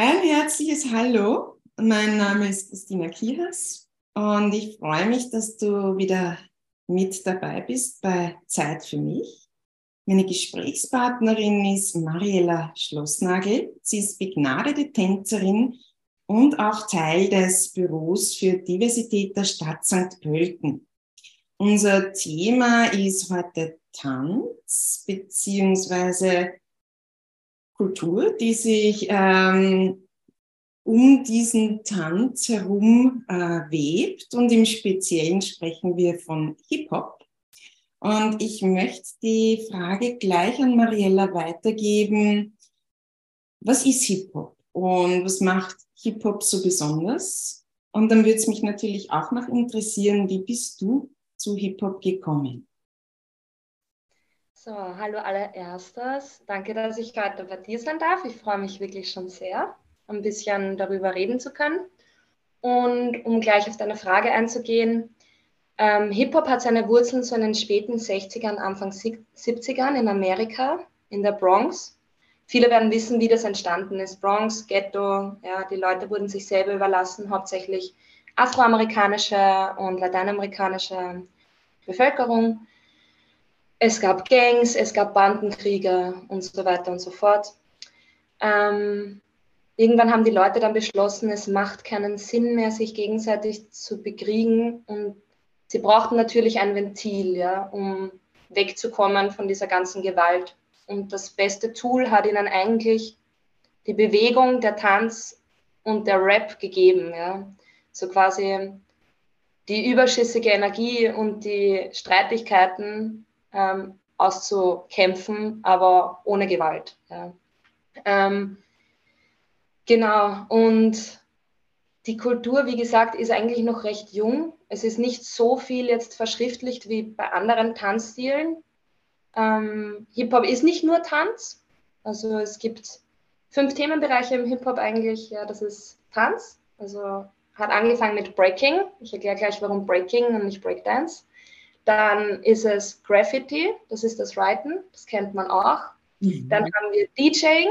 Ein herzliches Hallo. Mein Name ist Christina Kihas und ich freue mich, dass du wieder mit dabei bist bei Zeit für mich. Meine Gesprächspartnerin ist Mariella Schlossnagel. Sie ist begnadete Tänzerin und auch Teil des Büros für Diversität der Stadt St. Pölten. Unser Thema ist heute Tanz beziehungsweise Kultur, die sich ähm, um diesen Tanz herum äh, webt. Und im Speziellen sprechen wir von Hip-Hop. Und ich möchte die Frage gleich an Mariella weitergeben. Was ist Hip-Hop und was macht Hip-Hop so besonders? Und dann würde es mich natürlich auch noch interessieren, wie bist du zu Hip-Hop gekommen? So, hallo allererstes. Danke, dass ich heute bei dir sein darf. Ich freue mich wirklich schon sehr, ein bisschen darüber reden zu können. Und um gleich auf deine Frage einzugehen, ähm, Hip-Hop hat seine Wurzeln so in den späten 60ern, Anfang 70ern in Amerika, in der Bronx. Viele werden wissen, wie das entstanden ist. Bronx, Ghetto, ja, die Leute wurden sich selber überlassen, hauptsächlich afroamerikanische und lateinamerikanische Bevölkerung. Es gab Gangs, es gab Bandenkriege und so weiter und so fort. Ähm, irgendwann haben die Leute dann beschlossen, es macht keinen Sinn mehr, sich gegenseitig zu bekriegen und sie brauchten natürlich ein Ventil, ja, um wegzukommen von dieser ganzen Gewalt. Und das beste Tool hat ihnen eigentlich die Bewegung, der Tanz und der Rap gegeben. Ja. So quasi die überschüssige Energie und die Streitigkeiten ähm, auszukämpfen, aber ohne Gewalt. Ja. Ähm, genau, und die Kultur, wie gesagt, ist eigentlich noch recht jung. Es ist nicht so viel jetzt verschriftlicht wie bei anderen Tanzstilen. Ähm, Hip-Hop ist nicht nur Tanz. Also es gibt fünf Themenbereiche im Hip-Hop eigentlich. Ja, das ist Tanz. Also hat angefangen mit Breaking. Ich erkläre gleich, warum Breaking und nicht Breakdance. Dann ist es Graffiti, das ist das Writen, das kennt man auch. Mhm. Dann haben wir DJing,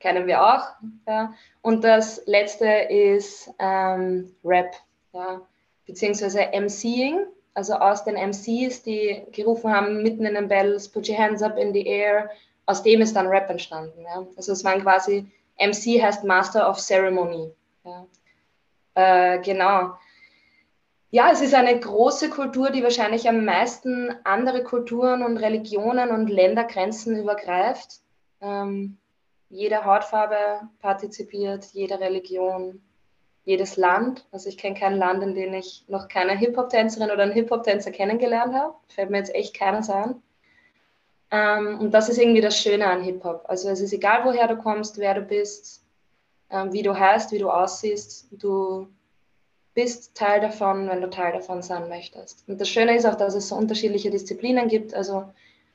kennen wir auch. Ja. Und das letzte ist ähm, Rap, ja. beziehungsweise MCing, also aus den MCs, die gerufen haben, mitten in den Bells, put your hands up in the air, aus dem ist dann Rap entstanden. Ja. Also es waren quasi, MC heißt Master of Ceremony. Ja. Äh, genau ja, es ist eine große Kultur, die wahrscheinlich am meisten andere Kulturen und Religionen und Ländergrenzen übergreift. Ähm, jede Hautfarbe partizipiert, jede Religion, jedes Land. Also ich kenne kein Land, in dem ich noch keine Hip-Hop-Tänzerin oder einen Hip-Hop-Tänzer kennengelernt habe. Fällt mir jetzt echt keiner an. Ähm, und das ist irgendwie das Schöne an Hip-Hop. Also es ist egal, woher du kommst, wer du bist, ähm, wie du heißt, wie du aussiehst. Du bist Teil davon, wenn du Teil davon sein möchtest. Und das Schöne ist auch, dass es so unterschiedliche Disziplinen gibt. Also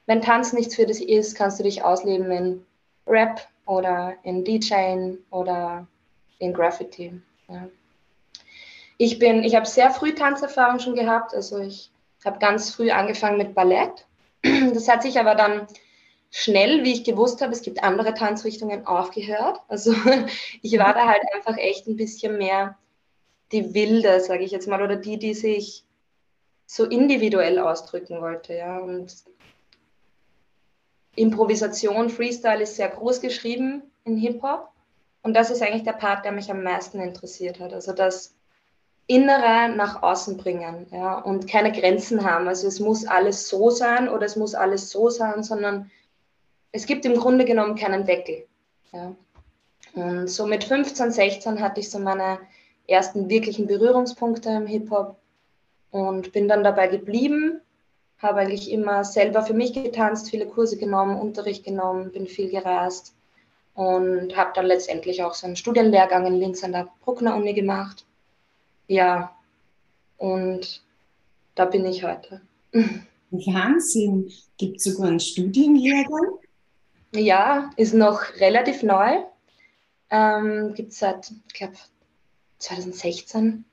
wenn Tanz nichts für dich ist, kannst du dich ausleben in Rap oder in DJing oder in Graffiti. Ja. Ich bin, ich habe sehr früh Tanzerfahrung schon gehabt. Also ich habe ganz früh angefangen mit Ballett. Das hat sich aber dann schnell, wie ich gewusst habe, es gibt andere Tanzrichtungen, aufgehört. Also ich war da halt einfach echt ein bisschen mehr die Wilde, sage ich jetzt mal, oder die, die sich so individuell ausdrücken wollte. Ja? Und Improvisation, Freestyle ist sehr groß geschrieben in Hip-Hop. Und das ist eigentlich der Part, der mich am meisten interessiert hat. Also das Innere nach außen bringen ja? und keine Grenzen haben. Also es muss alles so sein oder es muss alles so sein, sondern es gibt im Grunde genommen keinen Deckel. Ja? Und so mit 15, 16 hatte ich so meine ersten wirklichen Berührungspunkte im Hip-Hop und bin dann dabei geblieben. Habe eigentlich immer selber für mich getanzt, viele Kurse genommen, Unterricht genommen, bin viel gereist und habe dann letztendlich auch so einen Studienlehrgang in Linz an der Bruckner Uni gemacht. Ja, und da bin ich heute. Wahnsinn! Gibt es sogar einen Studienlehrgang? Ja, ist noch relativ neu. Ähm, Gibt es seit, ich glaube, 2016.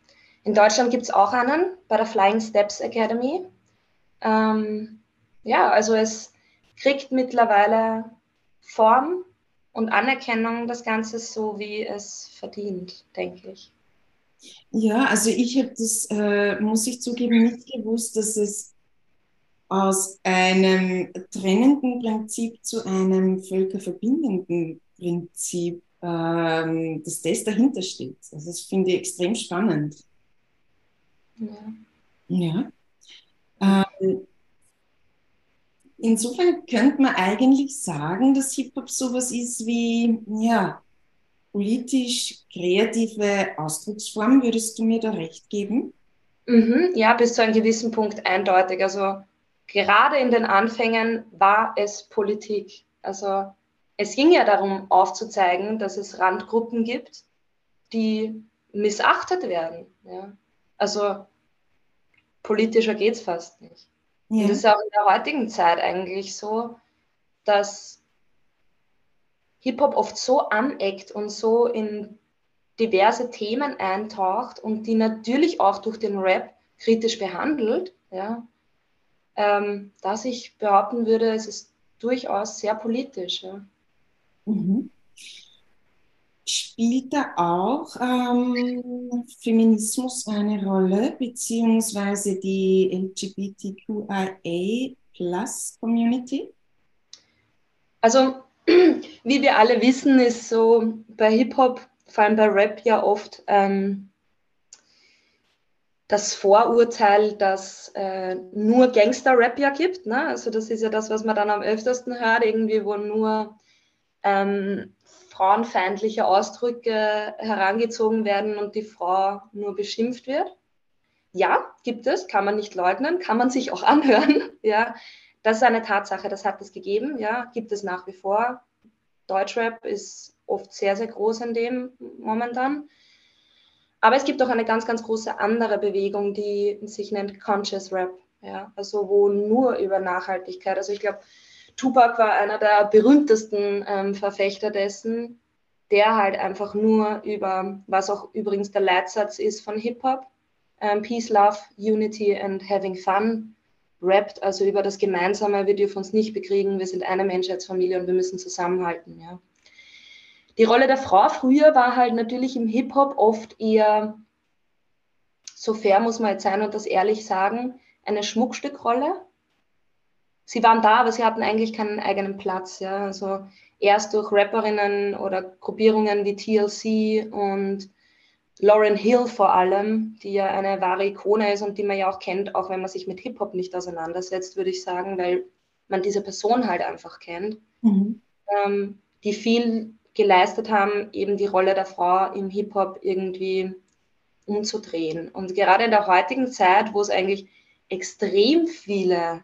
In Deutschland gibt es auch einen bei der Flying Steps Academy. Ähm, ja, also es kriegt mittlerweile Form und Anerkennung das Ganze so, wie es verdient, denke ich. Ja, also ich habe das, äh, muss ich zugeben, nicht gewusst, dass es aus einem trennenden Prinzip zu einem völkerverbindenden Prinzip, ähm, dass das dahinter steht. Also das finde ich extrem spannend. Ja. ja. Ähm, insofern könnte man eigentlich sagen, dass Hip-Hop sowas ist wie, ja, politisch kreative Ausdrucksform. Würdest du mir da recht geben? Mhm, ja, bis zu einem gewissen Punkt eindeutig. Also gerade in den Anfängen war es Politik. Also es ging ja darum aufzuzeigen, dass es Randgruppen gibt, die missachtet werden. Ja? Also politischer geht es fast nicht. Ja. Und das ist auch in der heutigen Zeit eigentlich so, dass Hip-Hop oft so aneckt und so in diverse Themen eintaucht und die natürlich auch durch den Rap kritisch behandelt, ja, ähm, dass ich behaupten würde, es ist durchaus sehr politisch. Ja. Mhm. Spielt da auch ähm, Feminismus eine Rolle, beziehungsweise die LGBTQIA-Plus-Community? Also, wie wir alle wissen, ist so bei Hip-Hop, vor allem bei Rap, ja oft ähm, das Vorurteil, dass äh, nur Gangster-Rap ja gibt. Ne? Also das ist ja das, was man dann am öftesten hört, irgendwie, wo nur ähm, frauenfeindliche Ausdrücke herangezogen werden und die Frau nur beschimpft wird. Ja, gibt es, kann man nicht leugnen, kann man sich auch anhören. Ja, das ist eine Tatsache, das hat es gegeben. Ja, gibt es nach wie vor. Deutschrap ist oft sehr, sehr groß in dem momentan. Aber es gibt auch eine ganz, ganz große andere Bewegung, die sich nennt Conscious Rap. Ja, also wo nur über Nachhaltigkeit, also ich glaube, Tupac war einer der berühmtesten ähm, Verfechter dessen, der halt einfach nur über, was auch übrigens der Leitsatz ist von Hip-Hop, ähm, Peace, Love, Unity and Having Fun, rappt, also über das Gemeinsame, wir dürfen uns nicht bekriegen, wir sind eine Menschheitsfamilie und wir müssen zusammenhalten. Ja. Die Rolle der Frau früher war halt natürlich im Hip-Hop oft eher, so fair muss man jetzt sein und das ehrlich sagen, eine Schmuckstückrolle. Sie waren da, aber sie hatten eigentlich keinen eigenen Platz. Ja. Also erst durch Rapperinnen oder Gruppierungen wie TLC und Lauren Hill vor allem, die ja eine wahre Ikone ist und die man ja auch kennt, auch wenn man sich mit Hip-Hop nicht auseinandersetzt, würde ich sagen, weil man diese Person halt einfach kennt, mhm. ähm, die viel geleistet haben, eben die Rolle der Frau im Hip-Hop irgendwie umzudrehen. Und gerade in der heutigen Zeit, wo es eigentlich extrem viele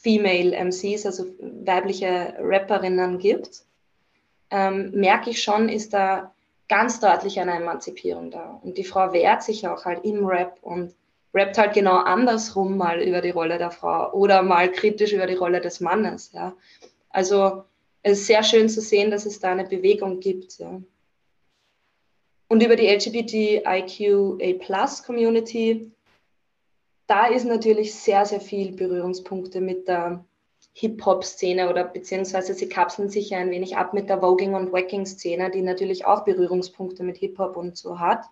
Female MCs, also weibliche Rapperinnen gibt, ähm, merke ich schon, ist da ganz deutlich eine Emanzipierung da. Und die Frau wehrt sich auch halt im Rap und rappt halt genau andersrum mal über die Rolle der Frau oder mal kritisch über die Rolle des Mannes. Ja. Also es ist sehr schön zu sehen, dass es da eine Bewegung gibt. Ja. Und über die LGBTIQA-Plus-Community, da ist natürlich sehr, sehr viel Berührungspunkte mit der Hip-Hop-Szene oder beziehungsweise sie kapseln sich ja ein wenig ab mit der Voging- und Wacking-Szene, die natürlich auch Berührungspunkte mit Hip-Hop und so hat.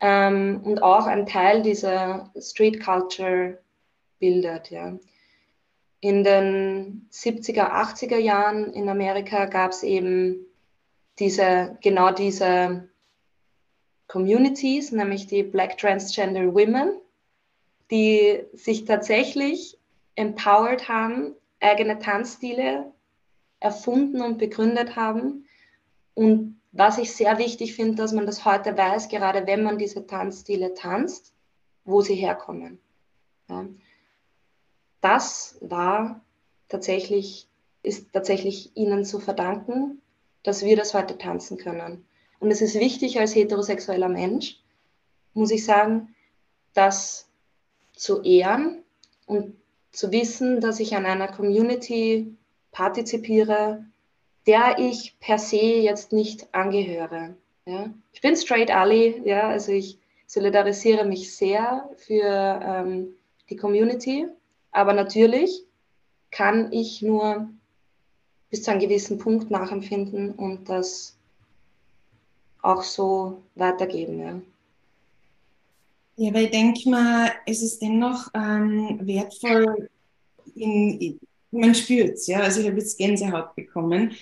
Ähm, und auch ein Teil dieser Street-Culture bildet. Ja. In den 70er, 80er Jahren in Amerika gab es eben diese, genau diese Communities, nämlich die Black Transgender Women, die sich tatsächlich empowered haben, eigene Tanzstile erfunden und begründet haben. Und was ich sehr wichtig finde, dass man das heute weiß, gerade wenn man diese Tanzstile tanzt, wo sie herkommen. Ja das war tatsächlich, ist tatsächlich ihnen zu verdanken, dass wir das heute tanzen können. Und es ist wichtig als heterosexueller Mensch, muss ich sagen, das zu ehren und zu wissen, dass ich an einer Community partizipiere, der ich per se jetzt nicht angehöre. Ja. Ich bin straight Ali, ja, also ich solidarisiere mich sehr für ähm, die Community aber natürlich kann ich nur bis zu einem gewissen Punkt nachempfinden und das auch so weitergeben. Ja. Ja, weil ich denke mal, es ist dennoch ähm, wertvoll, in, in, man spürt es, ja, also ich habe jetzt Gänsehaut bekommen,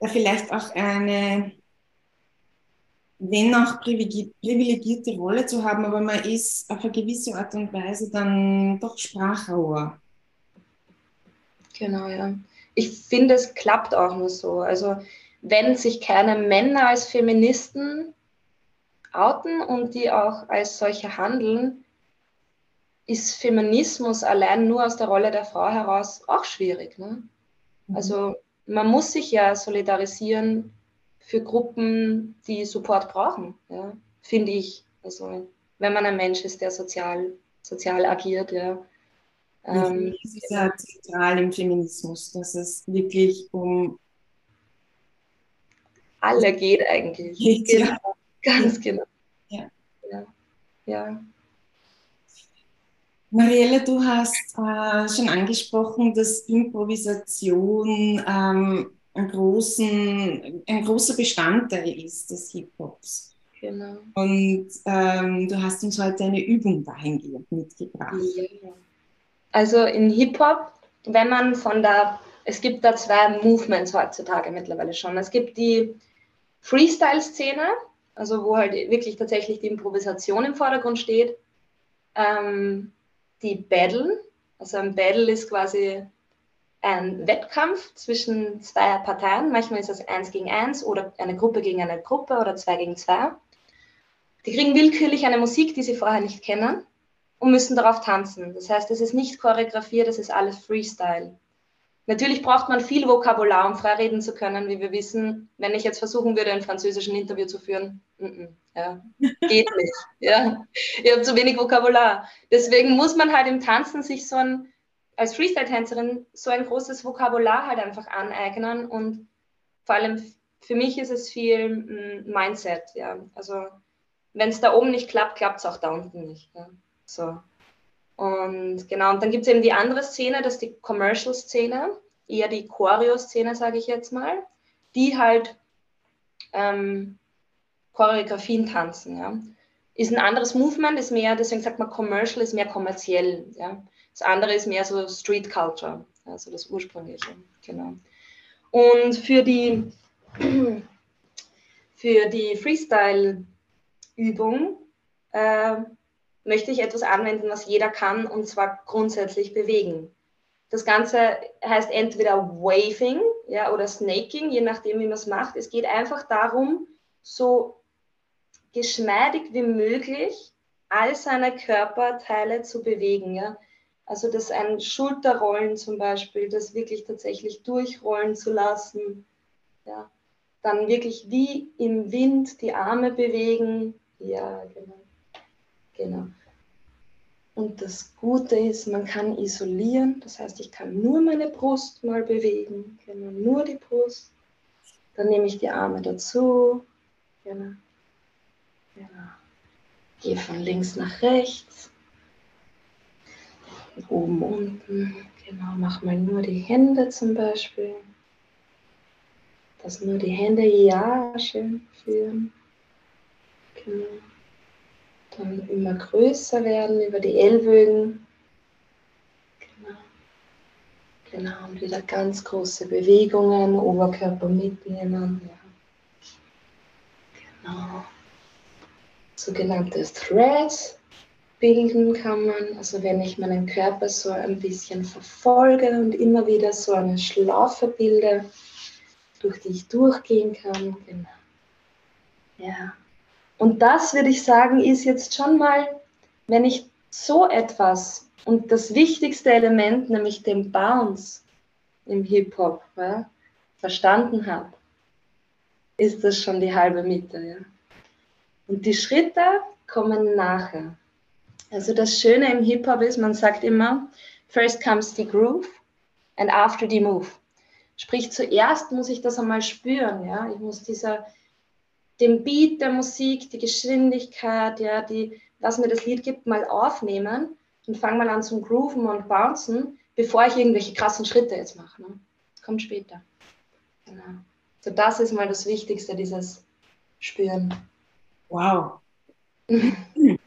da vielleicht auch eine, wenn auch privilegierte Rolle zu haben, aber man ist auf eine gewisse Art und Weise dann doch Sprachrohr. Genau, ja. Ich finde, es klappt auch nur so. Also wenn sich keine Männer als Feministen outen und die auch als solche handeln, ist Feminismus allein nur aus der Rolle der Frau heraus auch schwierig. Ne? Mhm. Also man muss sich ja solidarisieren für Gruppen, die Support brauchen, ja? finde ich. Also wenn man ein Mensch ist, der sozial, sozial agiert, ja. Ähm, das ist ja zentral im Feminismus, dass es wirklich um alle geht eigentlich. Geht, genau. Ja. Ganz genau. Ja. ja. ja. Marielle, du hast äh, schon angesprochen, dass Improvisation ähm, ein, großen, ein großer Bestandteil ist des Hip-Hops. Genau. Und ähm, du hast uns heute eine Übung dahingehend mitgebracht. Ja. Also in Hip-Hop, wenn man von der, es gibt da zwei Movements heutzutage mittlerweile schon. Es gibt die Freestyle-Szene, also wo halt wirklich tatsächlich die Improvisation im Vordergrund steht. Ähm, die Battle, also ein Battle ist quasi ein Wettkampf zwischen zwei Parteien. Manchmal ist es eins gegen eins oder eine Gruppe gegen eine Gruppe oder zwei gegen zwei. Die kriegen willkürlich eine Musik, die sie vorher nicht kennen und müssen darauf tanzen. Das heißt, es ist nicht choreografiert, es ist alles Freestyle. Natürlich braucht man viel Vokabular, um frei reden zu können, wie wir wissen. Wenn ich jetzt versuchen würde, ein französisches Interview zu führen, mm -mm, ja, geht nicht. Ja. Ich habe zu wenig Vokabular. Deswegen muss man halt im Tanzen sich so ein, als Freestyle-Tänzerin, so ein großes Vokabular halt einfach aneignen. Und vor allem für mich ist es viel mm, Mindset. Ja. Also wenn es da oben nicht klappt, klappt es auch da unten nicht. Ja. So. Und genau, und dann gibt es eben die andere Szene, das ist die Commercial-Szene, eher die Choreo-Szene, sage ich jetzt mal, die halt ähm, Choreografien tanzen. Ja. Ist ein anderes Movement, ist mehr, deswegen sagt man Commercial, ist mehr kommerziell. Ja. Das andere ist mehr so Street Culture, also das ursprüngliche. Genau. Und für die, für die Freestyle-Übung äh, möchte ich etwas anwenden, was jeder kann, und zwar grundsätzlich bewegen. Das Ganze heißt entweder Waving ja, oder Snaking, je nachdem, wie man es macht. Es geht einfach darum, so geschmeidig wie möglich all seine Körperteile zu bewegen. Ja? Also das ein Schulterrollen zum Beispiel, das wirklich tatsächlich durchrollen zu lassen. Ja? Dann wirklich wie im Wind die Arme bewegen. Ja, genau. Genau. Und das Gute ist, man kann isolieren. Das heißt, ich kann nur meine Brust mal bewegen. Genau, nur die Brust. Dann nehme ich die Arme dazu. Genau. Genau. Gehe von links nach rechts. Oben, unten. Genau, mach mal nur die Hände zum Beispiel. Dass nur die Hände ja schön führen. Genau dann immer größer werden über die Ellbogen. Genau. Genau, und wieder ganz große Bewegungen, Oberkörper mitnehmen. Ja. Genau. Sogenanntes Threads bilden kann man. Also wenn ich meinen Körper so ein bisschen verfolge und immer wieder so eine Schlaufe bilde, durch die ich durchgehen kann. Genau. Ja. Und das würde ich sagen, ist jetzt schon mal, wenn ich so etwas und das wichtigste Element, nämlich den Bounce im Hip-Hop, ja, verstanden habe, ist das schon die halbe Miete. Ja. Und die Schritte kommen nachher. Also das Schöne im Hip-Hop ist, man sagt immer, first comes the groove and after the move. Sprich, zuerst muss ich das einmal spüren. Ja? Ich muss dieser den Beat der Musik, die Geschwindigkeit, ja, die, was mir das Lied gibt, mal aufnehmen und fange mal an zum Grooven und Bouncen, bevor ich irgendwelche krassen Schritte jetzt mache. Ne? Kommt später. Genau. So, das ist mal das Wichtigste, dieses Spüren. Wow. ich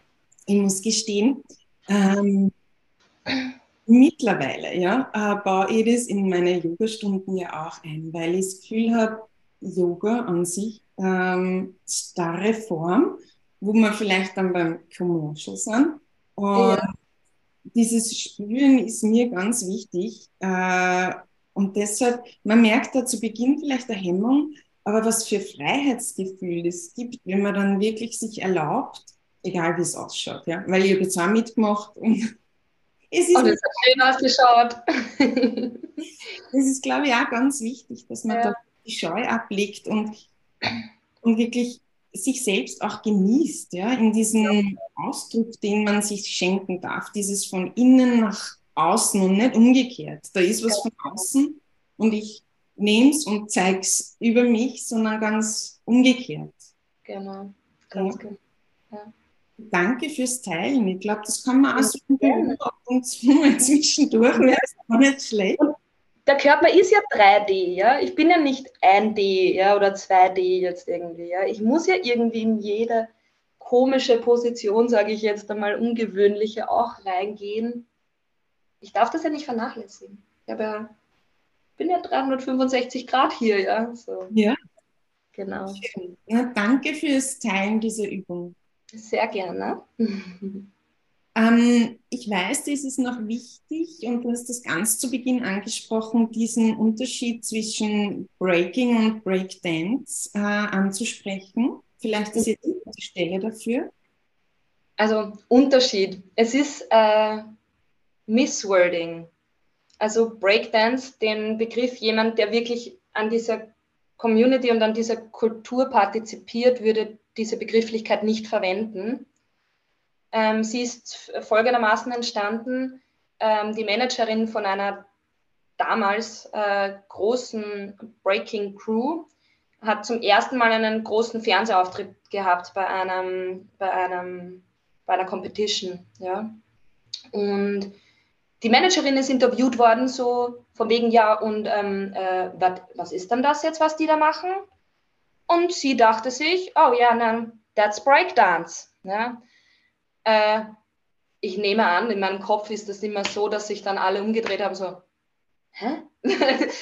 muss gestehen, ähm, mittlerweile ja, äh, baue ich das in meine Yoga-Stunden ja auch ein, weil ich das Gefühl habe, Yoga an sich, ähm, starre Form, wo wir vielleicht dann beim Commercial sind. Und ja. dieses Spüren ist mir ganz wichtig. Äh, und deshalb, man merkt da zu Beginn vielleicht eine Hemmung, aber was für Freiheitsgefühl es gibt, wenn man dann wirklich sich erlaubt, egal wie es ausschaut, ja. Weil ich habe jetzt auch mitgemacht und es ist. Und es hat schön ausgeschaut. das ist, glaube ich, auch ganz wichtig, dass man ja. da die Scheu ablegt und, und wirklich sich selbst auch genießt, ja, in diesem. Ausdruck, den man sich schenken darf, dieses von innen nach außen und nicht umgekehrt. Da ist was von außen und ich nehme es und zeige es über mich, sondern ganz umgekehrt. Genau, ganz ja. genau. Ja. Danke fürs Teilen. Ich glaube, das kann man auch so und zu mal zwischendurch. Wäre es auch nicht schlecht. Der Körper ist ja 3D, ja. Ich bin ja nicht 1D, ja, oder 2D jetzt irgendwie, ja. Ich muss ja irgendwie in jede komische Position, sage ich jetzt einmal, ungewöhnliche auch reingehen. Ich darf das ja nicht vernachlässigen. Ich ja, bin ja 365 Grad hier, ja. So. Ja. Genau. Ja, danke fürs Teilen dieser Übung. Sehr gerne. Ähm, ich weiß, das ist noch wichtig und du hast das ganz zu Beginn angesprochen, diesen Unterschied zwischen Breaking und Breakdance äh, anzusprechen. Vielleicht ist jetzt die Stelle dafür. Also Unterschied. Es ist äh, Misswording. Also Breakdance, den Begriff jemand, der wirklich an dieser Community und an dieser Kultur partizipiert, würde diese Begrifflichkeit nicht verwenden. Ähm, sie ist folgendermaßen entstanden. Ähm, die Managerin von einer damals äh, großen Breaking Crew hat zum ersten Mal einen großen Fernsehauftritt gehabt bei einem, bei einem, bei einer Competition. Ja. Und die Managerin ist interviewt worden, so von wegen, ja, und ähm, äh, wat, was ist denn das jetzt, was die da machen? Und sie dachte sich, oh ja, nein, that's Breakdance. Ja. Äh, ich nehme an, in meinem Kopf ist das immer so, dass sich dann alle umgedreht haben, so, hä?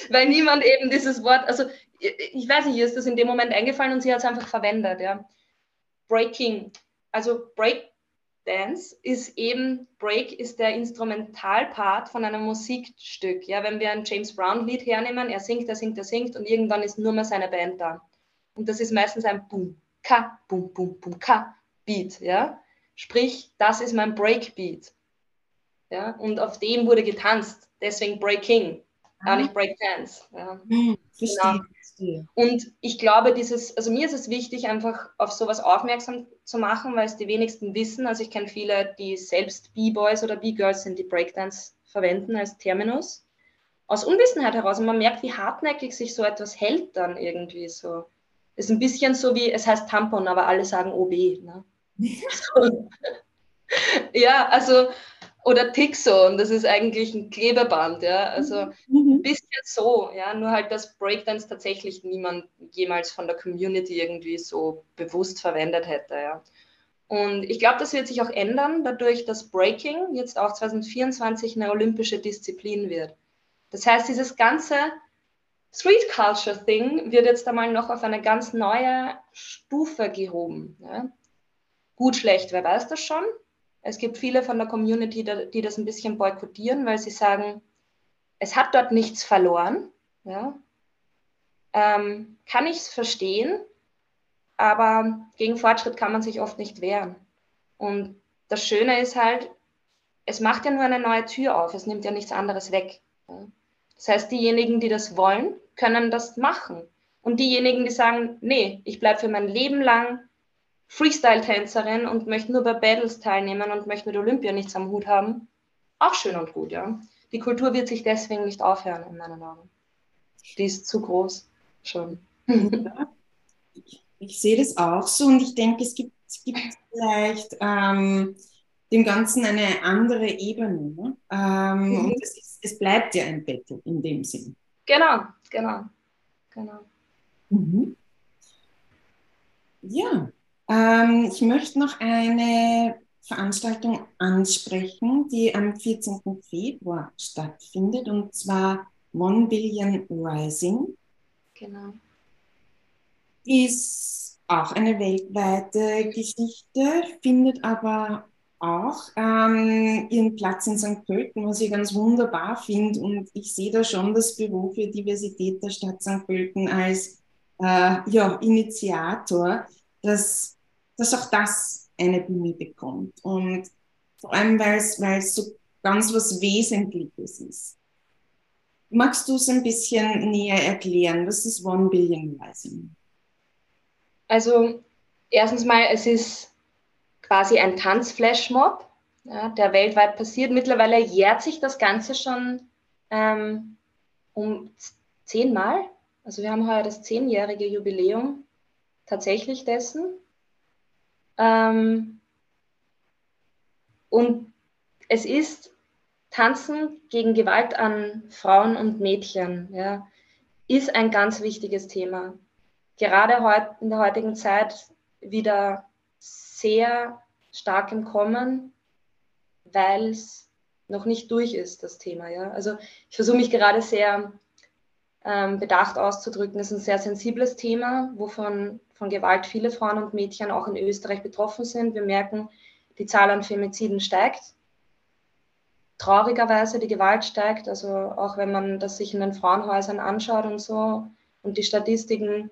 Weil niemand eben dieses Wort, also ich weiß nicht, ihr ist das in dem Moment eingefallen und sie hat es einfach verwendet, ja. Breaking, also Breakdance ist eben, Break ist der Instrumentalpart von einem Musikstück, ja. Wenn wir ein James Brown Lied hernehmen, er singt, er singt, er singt und irgendwann ist nur mehr seine Band da. Und das ist meistens ein Boom, Ka, Boom, Boom, Boom, Ka, Beat, ja. Sprich, das ist mein Breakbeat. Ja, und auf dem wurde getanzt. Deswegen Breaking, gar nicht Breakdance. Ja. Hm, genau. Und ich glaube, dieses, also mir ist es wichtig, einfach auf sowas aufmerksam zu machen, weil es die wenigsten wissen. Also ich kenne viele, die selbst B-Boys oder B-Girls sind, die Breakdance verwenden als Terminus. Aus Unwissenheit heraus. Und man merkt, wie hartnäckig sich so etwas hält dann irgendwie so. Es ist ein bisschen so wie, es heißt Tampon, aber alle sagen OB. Ne? Ja, also, oder Tixo, das ist eigentlich ein Klebeband, ja, also mhm. ein bisschen so, ja, nur halt, dass Breakdance tatsächlich niemand jemals von der Community irgendwie so bewusst verwendet hätte, ja. Und ich glaube, das wird sich auch ändern, dadurch, dass Breaking jetzt auch 2024 eine olympische Disziplin wird. Das heißt, dieses ganze Street Culture Thing wird jetzt einmal noch auf eine ganz neue Stufe gehoben. Ja? Gut, schlecht, wer weiß das schon? Es gibt viele von der Community, die das ein bisschen boykottieren, weil sie sagen, es hat dort nichts verloren. Ja? Ähm, kann ich es verstehen, aber gegen Fortschritt kann man sich oft nicht wehren. Und das Schöne ist halt, es macht ja nur eine neue Tür auf, es nimmt ja nichts anderes weg. Ja? Das heißt, diejenigen, die das wollen, können das machen. Und diejenigen, die sagen, nee, ich bleibe für mein Leben lang Freestyle-Tänzerin und möchte nur bei Battles teilnehmen und möchte mit Olympia nichts am Hut haben. Auch schön und gut, ja. Die Kultur wird sich deswegen nicht aufhören, in meinen Augen. Die ist zu groß schon. Ja, ich, ich, sehe das auch so und ich denke, es gibt, es gibt vielleicht ähm, dem Ganzen eine andere Ebene. Ne? Ähm, mhm. Und es, ist, es bleibt ja ein Battle in dem Sinn. Genau, genau. Genau. Mhm. Ja, ähm, ich möchte noch eine Veranstaltung ansprechen, die am 14. Februar stattfindet, und zwar One Billion Rising. Genau. Ist auch eine weltweite Geschichte, findet aber auch ähm, ihren Platz in St. Pölten, was ich ganz wunderbar finde. Und ich sehe da schon das Büro für Diversität der Stadt St. Pölten als äh, ja, Initiator, dass, dass auch das eine Bühne bekommt. Und vor allem, weil es so ganz was Wesentliches ist. Magst du es ein bisschen näher erklären? Was ist One Billion Rising? Also erstens mal, es ist quasi ein Tanzflashmob, ja, der weltweit passiert. Mittlerweile jährt sich das Ganze schon ähm, um zehnmal. Also wir haben heuer das zehnjährige Jubiläum tatsächlich dessen. Ähm, und es ist Tanzen gegen Gewalt an Frauen und Mädchen, ja, ist ein ganz wichtiges Thema. Gerade heut, in der heutigen Zeit wieder sehr stark im Kommen, weil es noch nicht durch ist, das Thema. Ja? Also ich versuche mich gerade sehr ähm, bedacht auszudrücken. Ist ein sehr sensibles Thema, wovon von Gewalt viele Frauen und Mädchen auch in Österreich betroffen sind. Wir merken, die Zahl an Femiziden steigt traurigerweise die Gewalt steigt. Also auch wenn man das sich in den Frauenhäusern anschaut und so und die Statistiken,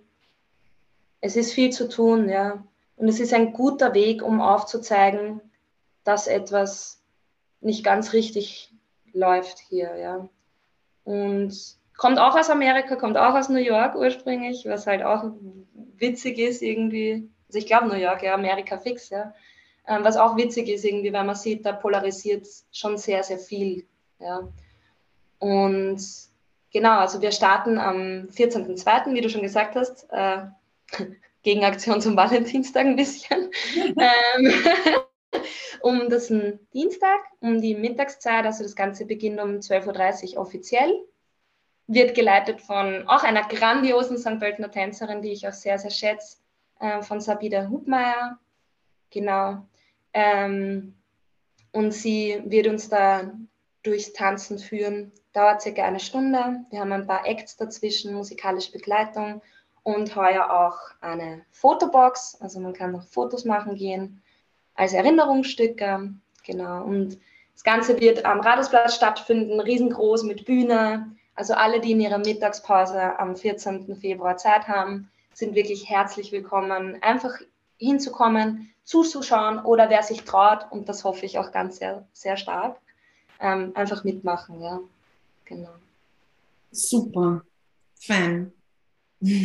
es ist viel zu tun, ja. Und es ist ein guter Weg, um aufzuzeigen, dass etwas nicht ganz richtig läuft hier, ja. Und kommt auch aus Amerika, kommt auch aus New York ursprünglich, was halt auch witzig ist irgendwie. Also ich glaube New York, ja, Amerika fix, ja. Ähm, was auch witzig ist irgendwie, weil man sieht, da polarisiert schon sehr, sehr viel. Ja. Und genau, also wir starten am 14.02., wie du schon gesagt hast, äh, Gegenaktion zum Valentinstag ein bisschen. ähm, um das Dienstag, um die Mittagszeit, also das Ganze beginnt um 12.30 Uhr offiziell. Wird geleitet von auch einer grandiosen St. Pöltener Tänzerin, die ich auch sehr, sehr schätze, äh, von Sabine Hubmeier. Genau. Ähm, und sie wird uns da durchs Tanzen führen. Dauert circa eine Stunde. Wir haben ein paar Acts dazwischen, musikalische Begleitung und heuer auch eine Fotobox. Also man kann noch Fotos machen gehen als Erinnerungsstücke. Genau. Und das Ganze wird am Radusplatz stattfinden, riesengroß mit Bühne. Also alle, die in ihrer Mittagspause am 14. Februar Zeit haben, sind wirklich herzlich willkommen, einfach hinzukommen, zuzuschauen oder wer sich traut, und das hoffe ich auch ganz sehr, sehr stark, ähm, einfach mitmachen, ja. Genau. Super. Fan. ja,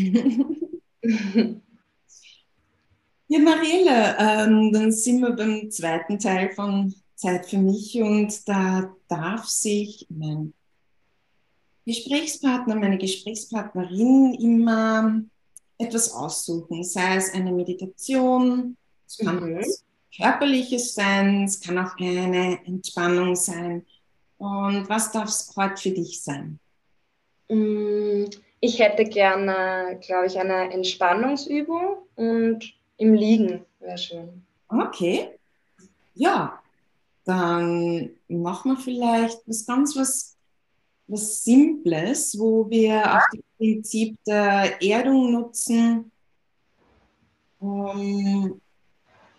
Marielle, ähm, dann sind wir beim zweiten Teil von Zeit für mich und da darf sich mein Gesprächspartner, meine Gesprächspartnerin immer etwas aussuchen, sei es eine Meditation, es kann mhm. was Körperliches sein, es kann auch eine Entspannung sein. Und was darf es heute für dich sein? Mm, ich hätte gerne, glaube ich, eine Entspannungsübung und im Liegen wäre schön. Okay. Ja, dann machen wir vielleicht was ganz was, was Simples, wo wir auch das Prinzip der Erdung nutzen, um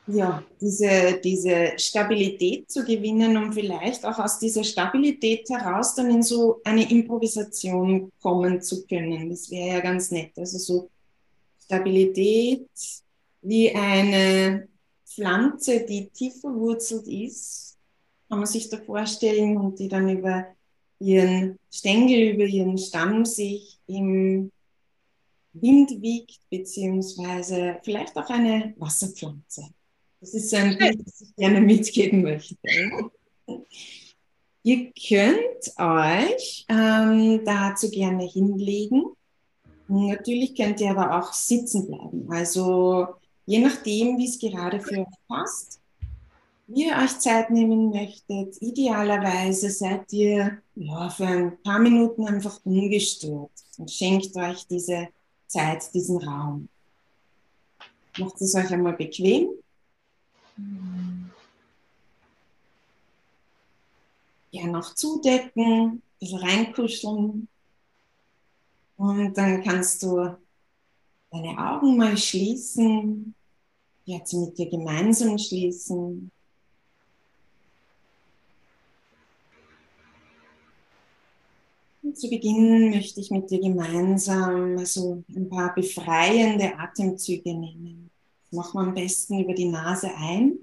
ja, diese, diese Stabilität zu gewinnen, um vielleicht auch aus dieser Stabilität heraus dann in so eine Improvisation kommen zu können. Das wäre ja ganz nett. Also so Stabilität wie eine Pflanze, die tief verwurzelt ist, kann man sich da vorstellen und die dann über ihren Stängel, über ihren Stamm sich im Wind wiegt, beziehungsweise vielleicht auch eine Wasserpflanze. Das ist ein Bild, das ich gerne mitgeben möchte. Ihr könnt euch ähm, dazu gerne hinlegen. Natürlich könnt ihr aber auch sitzen bleiben. Also je nachdem, wie es gerade für euch passt. Ihr euch Zeit nehmen möchtet. Idealerweise seid ihr ja, für ein paar Minuten einfach ungestört und schenkt euch diese Zeit, diesen Raum. Macht es euch einmal bequem. Ja, noch zudecken, ein bisschen reinkuscheln. Und dann kannst du deine Augen mal schließen, jetzt mit dir gemeinsam schließen. Zu Beginn möchte ich mit dir gemeinsam also ein paar befreiende Atemzüge nehmen. Das machen wir am besten über die Nase ein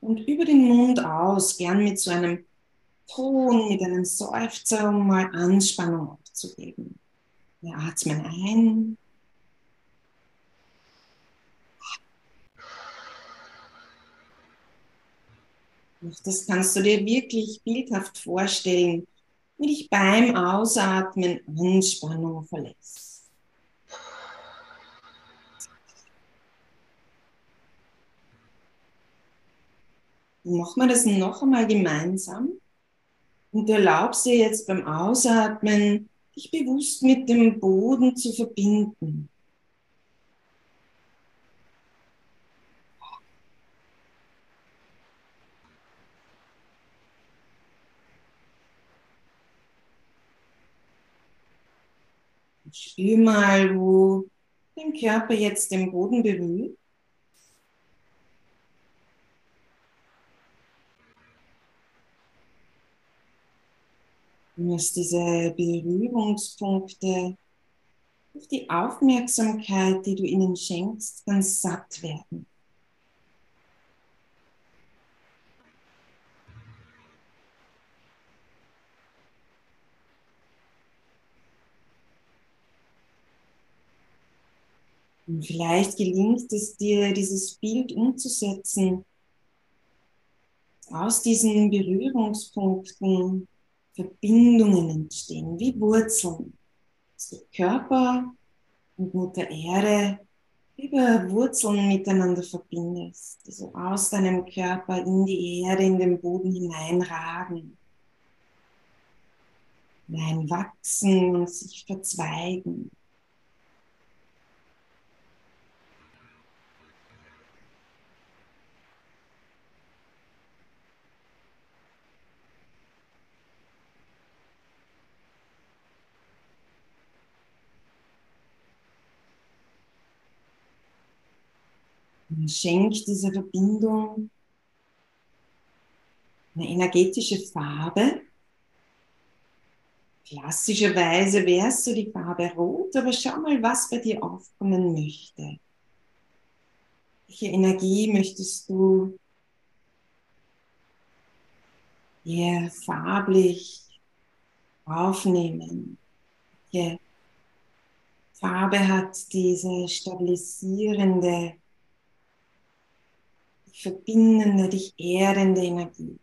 und über den Mund aus, gern mit so einem Ton, mit einem Seufzer, um mal Anspannung abzugeben. Wir atmen ein. Das kannst du dir wirklich bildhaft vorstellen, wie dich beim Ausatmen Anspannung verlässt. Machen wir das noch einmal gemeinsam. Und du erlaubst dir jetzt beim Ausatmen, dich bewusst mit dem Boden zu verbinden. Spür mal, wo dein Körper jetzt den Boden berührt. Du diese Berührungspunkte durch die Aufmerksamkeit, die du ihnen schenkst, ganz satt werden. Und vielleicht gelingt es dir, dieses Bild umzusetzen, aus diesen Berührungspunkten Verbindungen entstehen, wie Wurzeln. Dass der Körper und Mutter Erde über Wurzeln miteinander verbindest, die so aus deinem Körper in die Erde, in den Boden hineinragen, hineinwachsen und sich verzweigen. Und schenkt dieser Verbindung eine energetische Farbe. Klassischerweise wärst du die Farbe Rot, aber schau mal, was bei dir aufkommen möchte. Welche Energie möchtest du hier farblich aufnehmen? Welche Farbe hat diese stabilisierende verbindende, dich erdende Energie.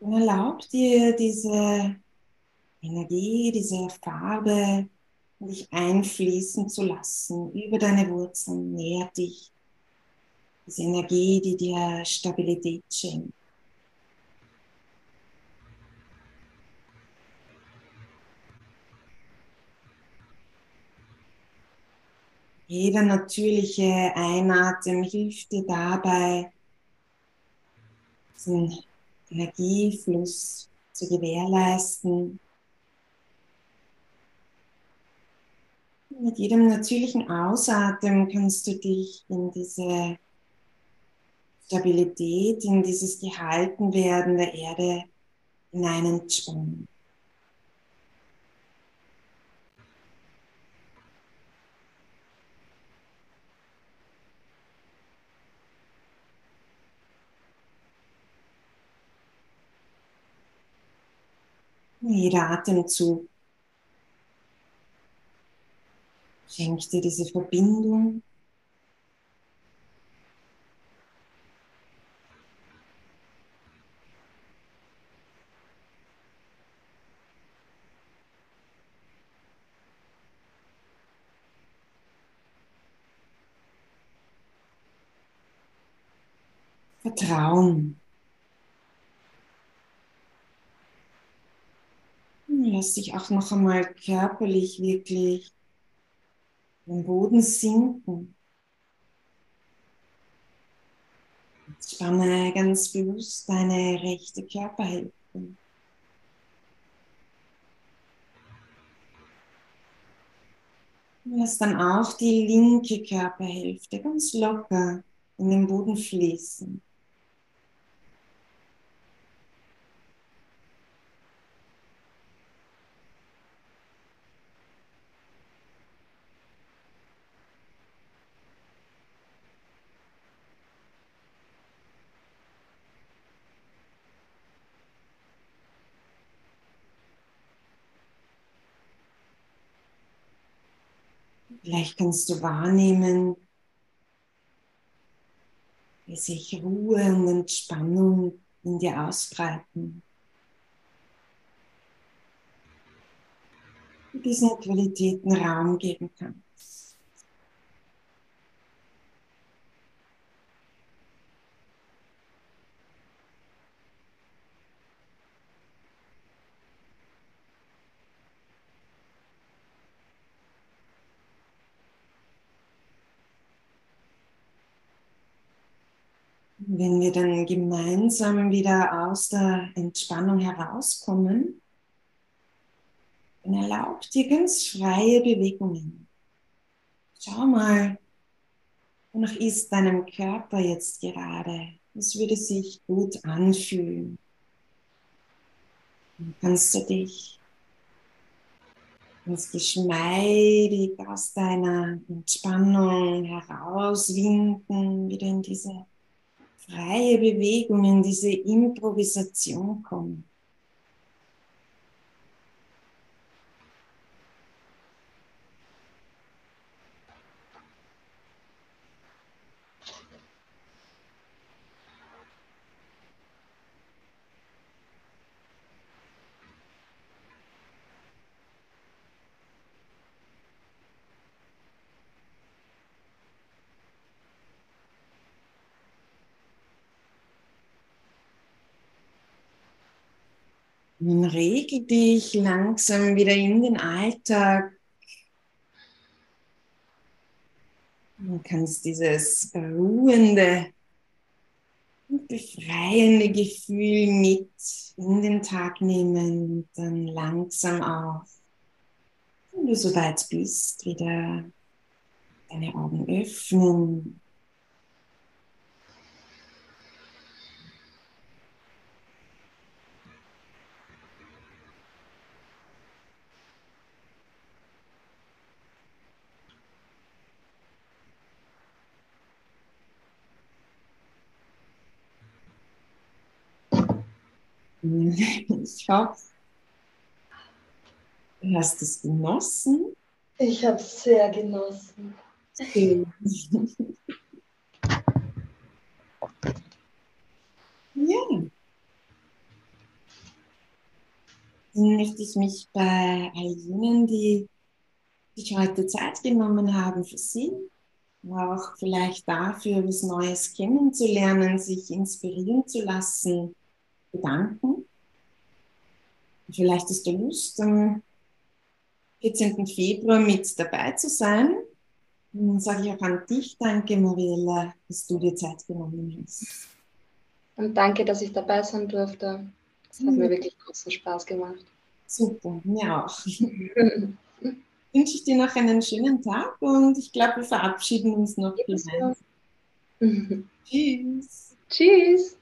Und erlaub dir diese Energie, diese Farbe dich einfließen zu lassen über deine Wurzeln, nährt dich. Diese Energie, die dir Stabilität schenkt. Jeder natürliche Einatmen hilft dir dabei, diesen Energiefluss zu gewährleisten. Mit jedem natürlichen Ausatmen kannst du dich in diese Stabilität, in dieses Gehaltenwerden der Erde hinein entspannen. jeder Atemzug Schenk dir diese Verbindung. Vertrauen. Lass dich auch noch einmal körperlich wirklich den Boden sinken. Spanne ganz bewusst deine rechte Körperhälfte. Lass dann auch die linke Körperhälfte ganz locker in den Boden fließen. Vielleicht kannst du wahrnehmen, wie sich Ruhe und Entspannung in dir ausbreiten. Diesen Qualitäten Raum geben kannst. Wenn wir dann gemeinsam wieder aus der Entspannung herauskommen, dann erlaub dir ganz freie Bewegungen. Schau mal, wonach ist deinem Körper jetzt gerade? Was würde sich gut anfühlen? Dann kannst du dich ganz geschmeidig aus deiner Entspannung herauswinden, wieder in diese freie Bewegung, in diese Improvisation kommen. Nun regel dich langsam wieder in den Alltag. Du kannst dieses ruhende und befreiende Gefühl mit in den Tag nehmen und dann langsam auf, wenn du soweit bist, wieder deine Augen öffnen Ich hoffe, du hast es genossen. Ich habe es sehr genossen. Ja. Dann möchte ich mich bei all jenen, die sich heute Zeit genommen haben für Sie, auch vielleicht dafür, was Neues kennenzulernen, sich inspirieren zu lassen, bedanken. Vielleicht hast du Lust, am 14. Februar mit dabei zu sein. Und dann sage ich auch an dich Danke, Mariella, dass du dir Zeit genommen hast. Und danke, dass ich dabei sein durfte. Es hat mhm. mir wirklich großen Spaß gemacht. Super, mir auch. wünsche ich dir noch einen schönen Tag und ich glaube, wir verabschieden uns noch gemeinsam. Tschüss. Tschüss.